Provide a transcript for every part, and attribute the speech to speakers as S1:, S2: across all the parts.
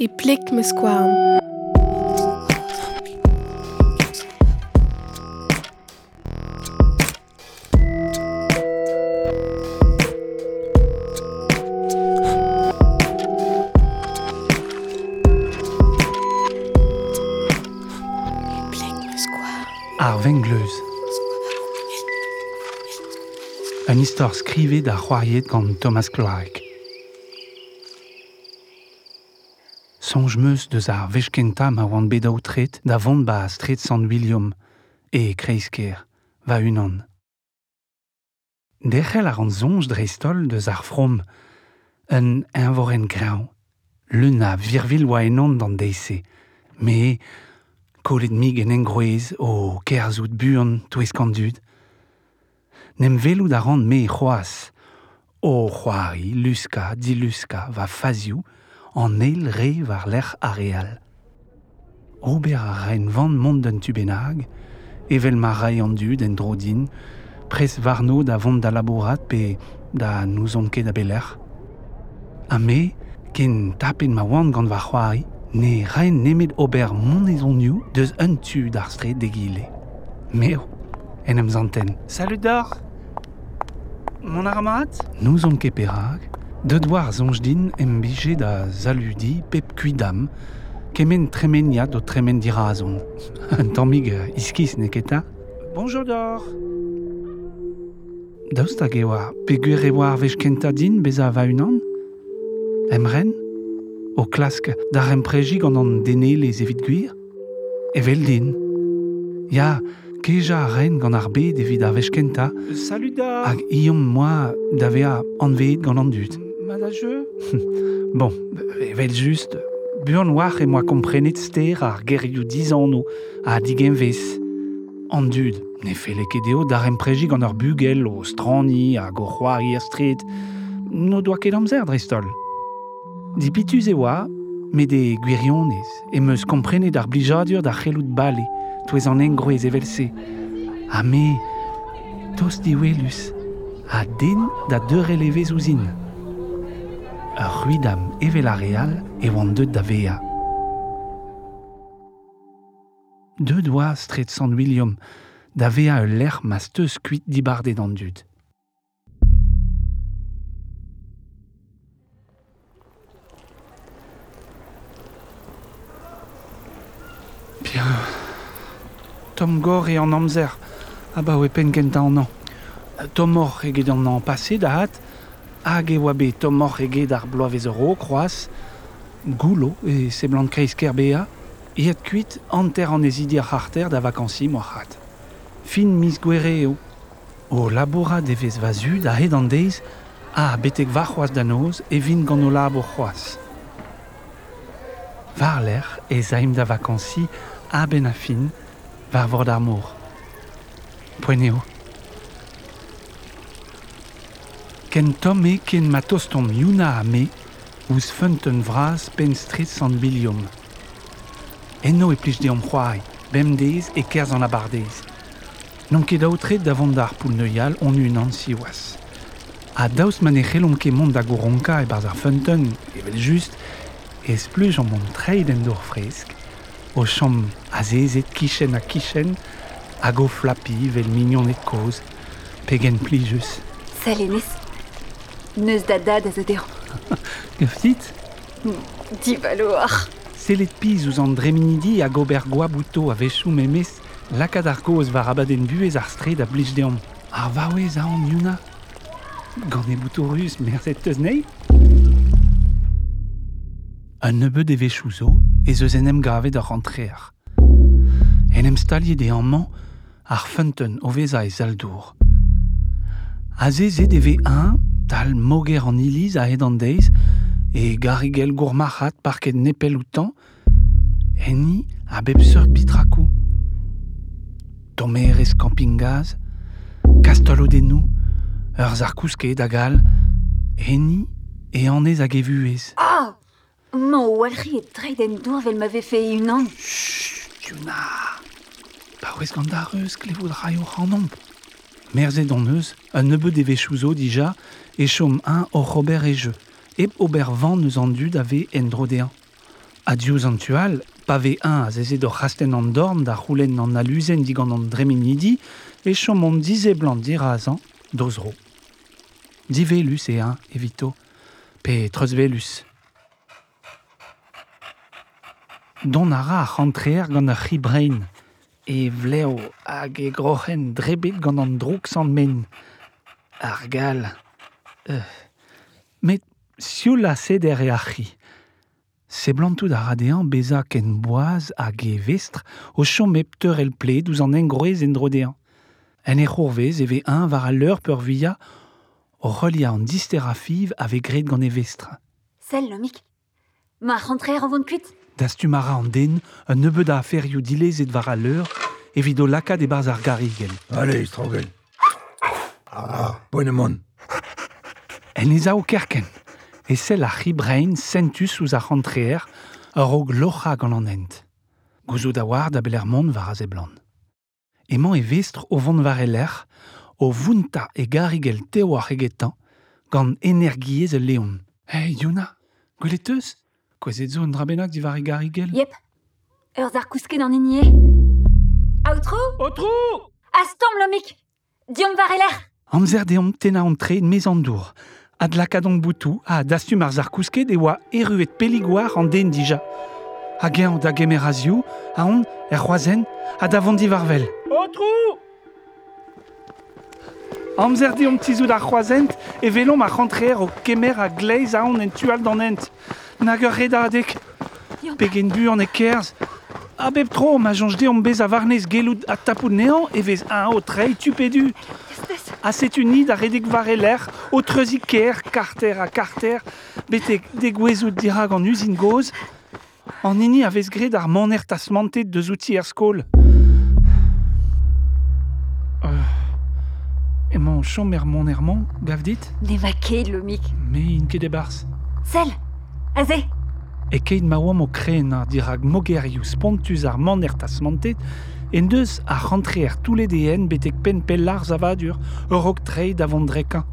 S1: e plik me skoan.
S2: Ar vengleuz. Un histoire skrivet da c'hoariet gant Thomas Clark. Sonj meus deus ar vechkenta ma oan bet tret da vont ba stret san William, e kreisker, va unan. Dechel ar an zonj dreistol deus ar from, un envoren grau, luna virvil oa enan d'an deise, me kolet mig en engroez o kerzout buan touez kandud. Nem velout ar rand me c'hoaz, o c'hoari, luska, diluska, va fazioù, an eil re war ler areal. Ober a rein vant mont d'un tubenag, evel ma rai an du den drodin, pres varno da vont da laborat pe da nouzon ket da beler. Ha me, ken tapen ma oan gant war c'hoari, ne rein nemet ober mont ezon you deus un tu d'ar stre degile. Meo, en em zanten. Salut d'or Mon aramat Nous on ket perag, De doar zonj din em bije da zaludi pep kuidam, kemen tremenia do tremen dirazon. Un tammig iskis neketa. Bonjour d'or Daoust hag ewa, peguer e war vech kenta din beza va unan Emren O klask, dar empregi gant an dene les evit gwir Evel din. Ya, keja a ren gant ar bet evit ar vech kenta.
S3: Salut da
S2: Hag iom moa da vea anveet gant an dud.
S3: Madageux
S2: Bon, evel just, buan war e moa komprenet ster ar gerioù dizanno a digenvez. An dud, ne fele ket deo d'ar empreji gant ar bugel o strani hag o c'hoari ar stret, no doa ket amzer drestol. Dipituz e oa, me de gwirionez, e meus komprenet ar blijadur d'ar c'helout bale, touez an engroez evel se. Ha me, tos diwelus, a den da. Ruidam evel a real e oan deud da vea. Deux doa stret San William, da vea ul ler mas teus kuit. Tom Gore e an amzer. Ah ba pen genta an an. Tom or eget an an pase da hat, hag e oa bet tom or eget ar bloavez euro kroaz, goulo e se blant kreisker bea, iet kuit anter an ezidi ar harter da vakansi. Fin mis gwere eo. O laboura devez va zu da hed an a betek va c'hoaz da noz e vin gant o labour c'hoaz. Zaim da vakansi a ben a fin, var vord. Ken tom e ken ma tostom yuna a me, ouz funt un vraz pen stret san bilium. Enno e plij de om c'hoari, bem deiz e kerz an abardeiz. Non ket daoutret da vont d'ar poul neuial on un an siwas. A daoust man e c'hellon ket mont da goronka e barz ar funten, evel just, ez pluj an mont treid en dour fresk, o chom a zezet kichen a kichen, hag o flapi vel mignon et koz, pegen plijus.
S4: Salenez. Neus da dad a zo deo.
S2: Gaftit,
S4: Di valoir.
S2: selet piz ouz an dreminidi hag ober goa bouto a vechou memez, lakad ar koz var abadenn buez ar stred a blij deom. Ar vaouez a an yuna? Gant e bouto rus merzet teus nei Un nebeud e vechou zo, ez eus en em gavet ar rentrear. En em staliet e amman ar funten o veza e zaldour. A zezet e ve un, tal moger an iliz a hed an deiz, e garigel gourmachat parket nepel outan, eni a bep seur pitrakou. Tomerez campingaz, kastol o denou, ur zarkouske dagal, eni e anez hag evuez.
S4: Ah o walri e dreid en dour vel m'ave fe un an.
S2: Chut, Yuna Pa ouez gant da reus klevout raio c'hanomp. Merzet don eus, un nebeud e vechouzo dija, e chom un o Robert e je, ep ober van eus an dud ave en drodean. Adieu antual, pavé 1 a zeze d'or rasten dorn da an aluzen digant an dreminidi e chomon dize blanc dirazan dozro. Divelus e un, evito, pe trezvelus. Don ara a rentrer gant ar e vleo hag e grochen drebet gant an san men. Ar gal. Euh. Met sioul a seder e ar c'hi. Se blantout a radean beza ken boaz e vestre o chom epteur el pled ouz an engroez en drodean. En e c'hourvez e ve un var a peur via o relia an ave gret gant e vestre.
S4: Sel, le mic. Ma cuite
S2: da stumara an den, un nebeud a aferioù dilez et var a leur, evit o lakad e barz ar garigel.
S1: Allez, strogel. Ah, bonne mon.
S2: En ez o kerken, e sel ar c'hibrein sentus ouz ar rentreer, ur og locha gant an ent. Gouzout a war da beler mont var a zeblan. Emañ e vestre o vont var eler, o vunta e garigel teo ar egetan, gant energiez e leon. Hey, Yuna, gwelet eus zo un drabenak di var e garigel
S4: Yep. Ur zar kousket an inier. Outro?
S2: Otro
S4: Astom, le mic. Diom var l'air.
S2: Amzer deomp tena an tre mez an dour. Ad lakadon boutou a dastu mar zar kousket e oa eruet peligouar an den dija. A gen da gemerazioù, a on, er c'hoazen, a varvel. Otro Amzer deomp tizout ar c'hoazent e velom a rentrer o kemer a gleiz a on en tual d'an ent. Nag ur redadek.
S4: Yop.
S2: Pegen bu an e kerz. A bep tro, ma jonj deomp bez a varnez gelout a tapout nean e vez un o trei tupedu. A set unid a redek var e lec'h, o treuzi ker, karter a karter, betek de gwezout dirag an usine goz, an ini a vez gred ar maner tasmantet deus outi er skol. Euh, Emañ chom er monerman, gav dit,
S4: Ne va ket, le mic.
S2: me in ket e bars.
S4: Sel. Azé.
S2: E keit ma oam o ar dirag mogerioù spontus ar maner tasmantet, en deus a rentre er toule den betek pen pellar zavadur, ur ok trei davon drekan.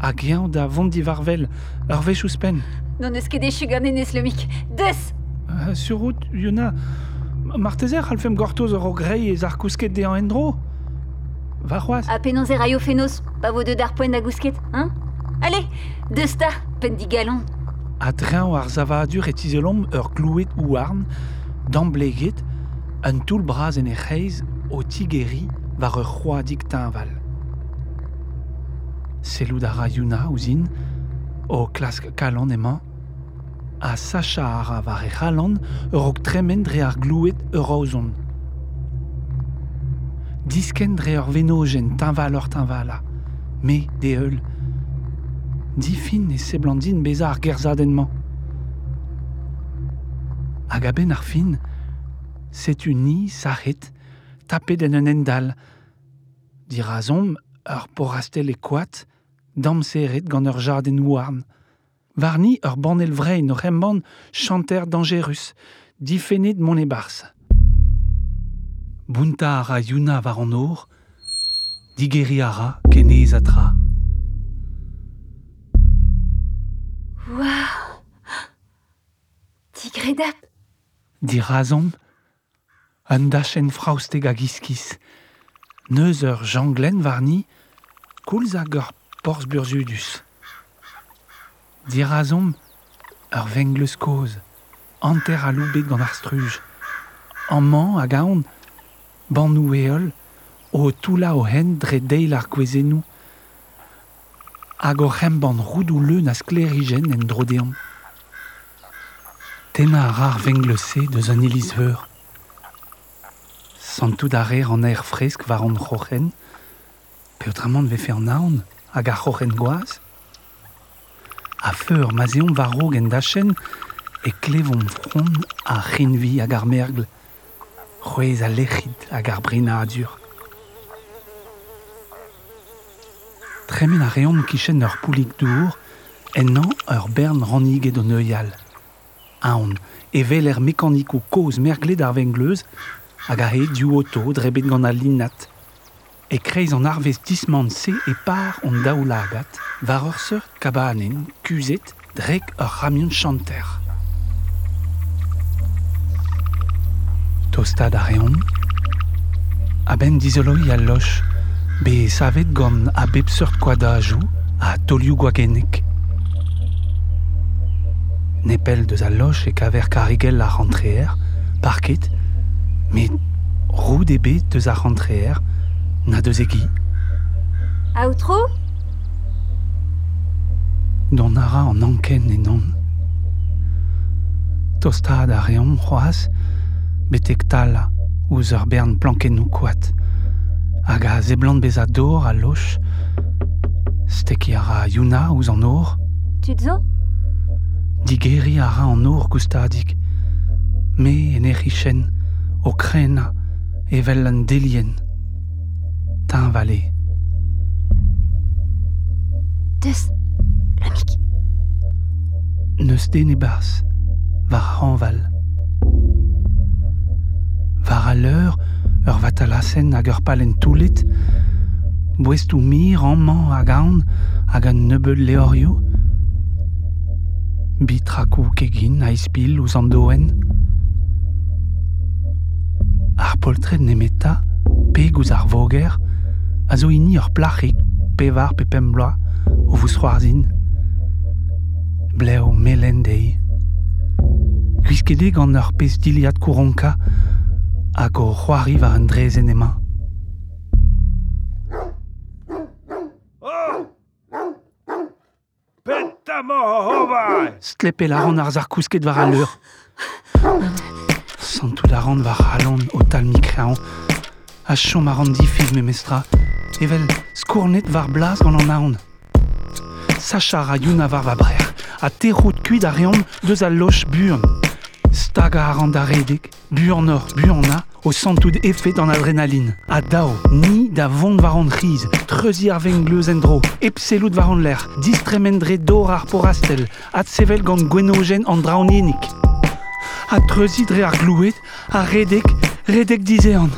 S2: A gean da vont di varvel, ur vechous pen.
S4: Non eus ket dechu gant enez, le mic. Deus.
S2: Uh, sur route, Yuna, martezer al fem gortoz ur o grei ez ar kousket endro Va c'hoaz
S4: A penon ze raio fenos. Pa vo de dar poen da gousket, hein? Allez, deus ta, pen di galon.
S2: A drean ar zavadur et izelom ur glouet ouarn, d'ambleget, un toul braz en e c'heiz o tigeri war ur c'hoadig tainval. Selou a ra Yuna ouzin, o klask kalan emañ, a sacha ara war e c'halan ur ok tremen dre ar glouet ur. Disken dre venogen tainval ur tainvala, me de eul, difin e seblandin beza ar gerzadenman. Hag a ben ar fin, setu ni saret tapet en un endal. Di razom ur porastel e koat, dam seret gant ur jarden ouarn. Var ni ur banel vrein ur emban chanter dangerus, difenet mon e bars. Bunta ara yuna var or, digeri ara.
S4: Waouh. Tigredap.
S2: Di razom, un dachen frausteg a giskis. Neus ur janglen varni, koulz hag ur porz anter a. Amman hag aon, banou eol, o toula o hen dre deil. Hag o c'hemban roudou leun en drodean. Tena a rar venglese deus an ilizveur. Santout a rer an aer fresk war an c'hochen, pe outramant ve fe an aon hag ar c'hochen goaz. A feur mazeon war rog en dachen e klevon fron a c'henvi hag ar mergl, c'hwez a lechid hag. Tremen a reon kichen ur poulik dour, en an ur bern ranniget o neuial. Aon, e vel er mekaniko koz mergled ar vengleuz, hag du auto drebet gant a linnat. E kreiz an arvez disman se e par on daoulagat, var ur seurt kabanen, kuzet, drek ur ramion chanter. Tostad a reom, a ben dizoloi a loch, be savet gant a bep seurt kwada a tolioù gwagenek. Nepel deus a loch e kaver karigel a rentreer, parket, met roud e bet deus a rentreer, na deus e gi,
S4: Outro
S2: don ara an anken e non. Tostad a reom c'hoaz, betek tala, ouz ur bern planken nou koat. hag a zeblant beza dor a loch, steki a ra Yuna ouz an or.
S4: Tud zo
S2: Digeri a ra an or goustadik, me en erichen, o krena, evel an delien. Tan vale.
S4: Deus, lamik.
S2: Neus den e bars, var hanval. Var a l'heure, ur vatalasen hag ur palen toulet, bouestou mir, amman hag aon hag an nebeud leorio, bitrakou kegin a ispil ouz an doen. Ar poltred nemeta, peg ouz ar voger, a zo ini ur plachik pevar pe pembloa o vous c'hoarzin. Bleo melen dei. Gwiskede gant ur pez diliad kouronka hag o c'hoari va an drezen emañ.
S1: Petamo hova
S2: Stlepel a ran ar zar kousket war a leur. Santout a ran war halon o tal mikrean. A chom a ran difid me mestra. Evel skournet war blas gant an aon. Sachar a youn a var va brer. A terrout kuit a reom deus a loch buan. Stag a ran da redek, buan or, buan a, o santout efe d'an adrenaline. A dao, ni da vont war an riz, treuzi ar vengleuz en dro, l'air, distremendre dor ar porastel, at sevel gant gwenogen an. A treuzi dre ar glouet, a redek, redek dizean.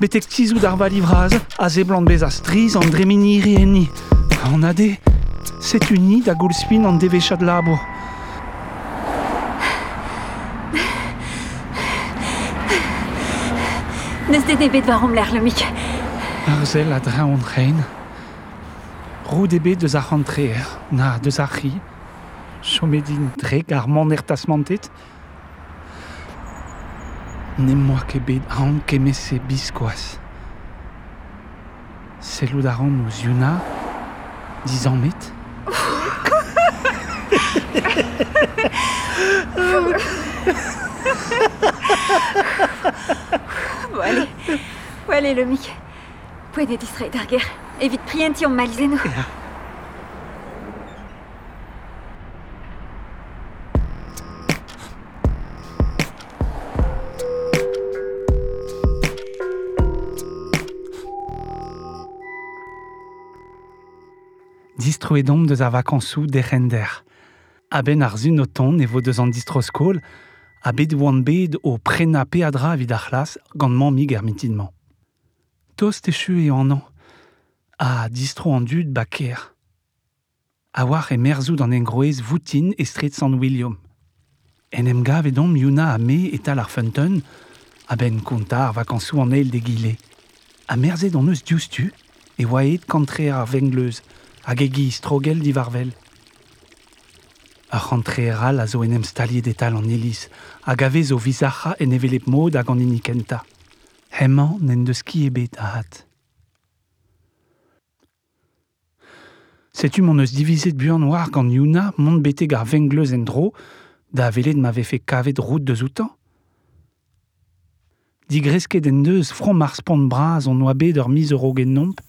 S2: Betek tizout ar valivraz, a zeblant bez a striz an dreminiri enni. An ade, set uni da goulspin an devechad labour.
S4: Neus den ebet war om l'air, le mic.
S2: Ar zel a draon rein. Roud ebe deus ar rentreer, na deus ar ri. Chomedin dreg ar man er tasmantet. Ne moa ket bet aon kemese biskoaz. Selou da ran ouz yuna, dizan met.
S4: Allez. Bon, allez, le mic. Poene distrait d'ar guerre. Evit prienti om malzeno.
S2: Distroedom deus ar vakansou derrender. A ben ar zun o ton e vo deus an distroskol, a bet oan bet o prena peadra vid ar c'hlas gant er. Tost an a distro an dud ba. A war e merzout an engroez voutin e stret San William. En em gav edom yuna a me etal ar funton, a ben konta ar vakansou an eil de. A merzet an eus dioustu, e oaet kantre ar vengleuz, hag egi strogel divarvel. A rentreera la zo enem staliet etal an elis, hag ave zo vizacha en evelep mod hag an inikenta. Hemman n'en deus ki ebet a hat. Setu mon eus divizet buan war gant yuna mont beteg ar vengleuz en dro, da velet m'ave fe kavet rout deus outan. Digresket en deus from mar spant braz an oa bet ur miz euro gen nomp,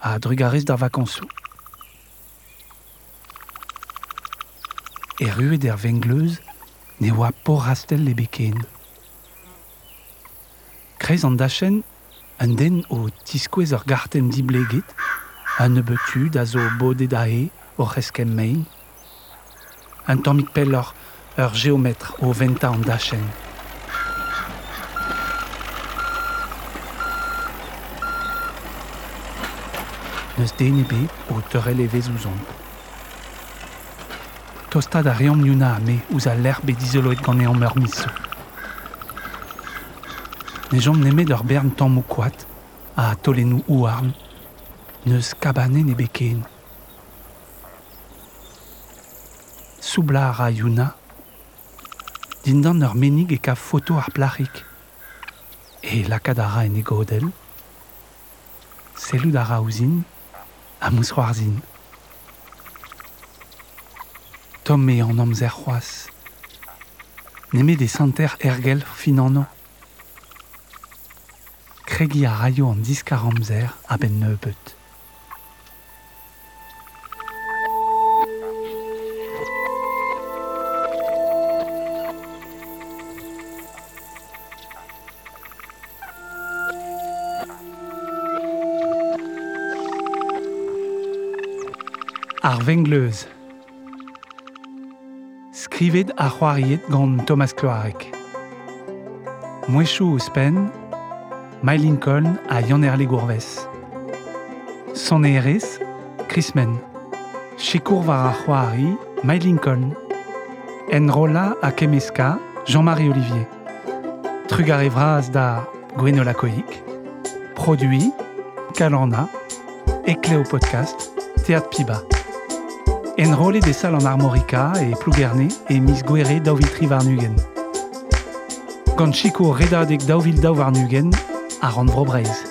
S2: a drugarez d'ar. E ruet er vengleuz, ne oa porastel le beken. Krez an dachen, un den o tiskouez ur garten dibleget, un nebetud a zo bodet a e o reskem mein. Un tammik pel ur, ur o venta an dachen. Neus den ebe o teurel evez ouzon. Tostad a reom yuna a me ouz a l'herbe dizoloet gant e an meur miso. ne jom neme d'ur bern tamm kwat, a tolennou ouarn, neus kabane ne beken. Soublar a youna, dindan ur menig e ka foto ar plachik. E lakad a ra en e godel, sellout a ra ouzin, a. Tom me an amzer c'hoaz, neme de santer ergel fin anno. Kregi a raio an diskar amzer. Skrivet a c'hoariet gant Thomas Cloarec. Mouechou o spen, My Lincoln a Yann Gourves. Son erez, Chris Men. Chikour var a c'hoari, My Lincoln. Enrola a Kemeska, Jean-Marie Olivier. Trugar e vraz da Gwenola. Produit, Kalana, Ecleo Podcast, Théâtre Piba. Enrolé des salles en armorica et plougerne et Miss Guerre dauvil Varnugen. Gant Chico redadek dauvil davarnugen a rand vrobreiz.